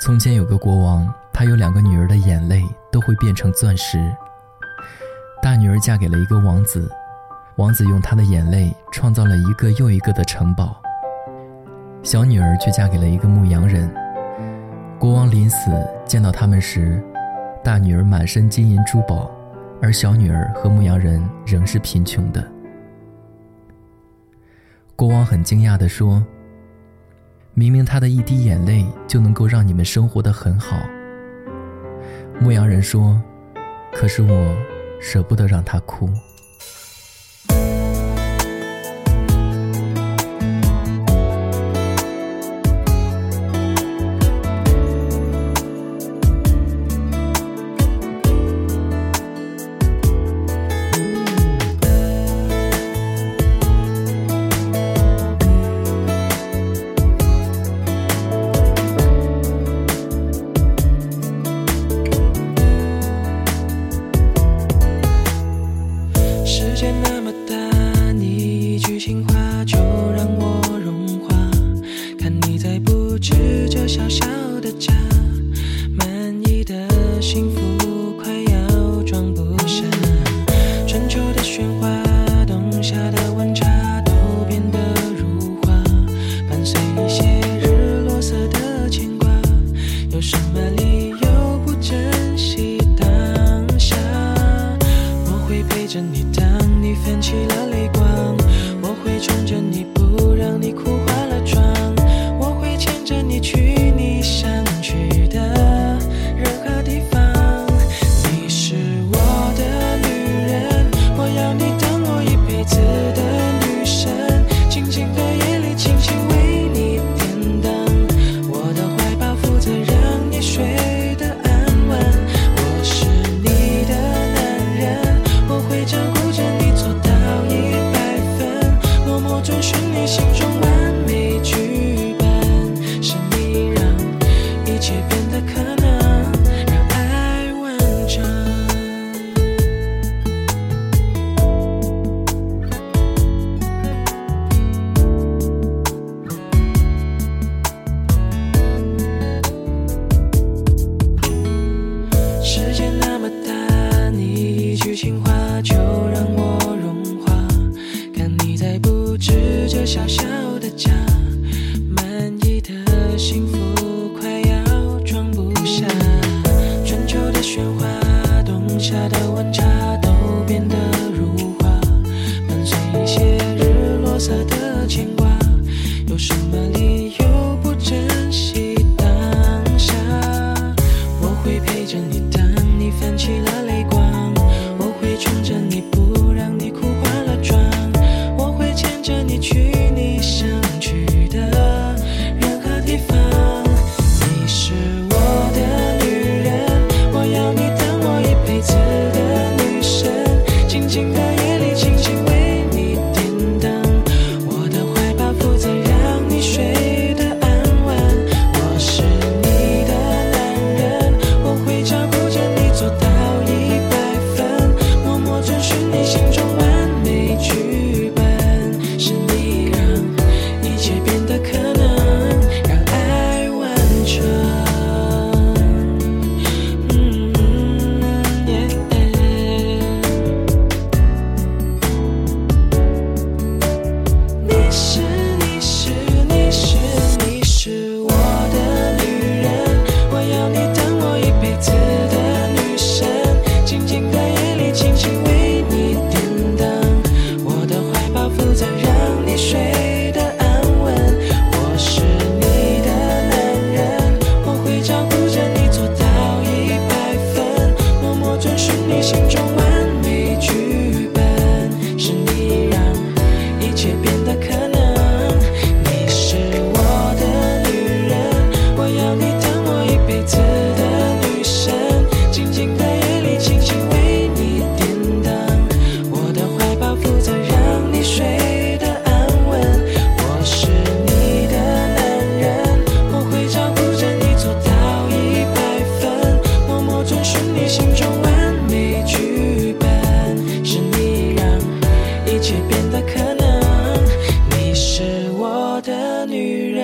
从前有个国王，他有两个女儿的眼泪都会变成钻石。大女儿嫁给了一个王子，王子用她的眼泪创造了一个又一个的城堡。小女儿却嫁给了一个牧羊人。国王临死见到他们时，大女儿满身金银珠宝，而小女儿和牧羊人仍是贫穷的。国王很惊讶地说：“明明他的一滴眼泪就能够让你们生活的很好。”牧羊人说：“可是我舍不得让他哭。”小小的家满溢的幸福快要装不下。春秋的喧哗冬夏的温差都变得你去你想的可能你是我的女人。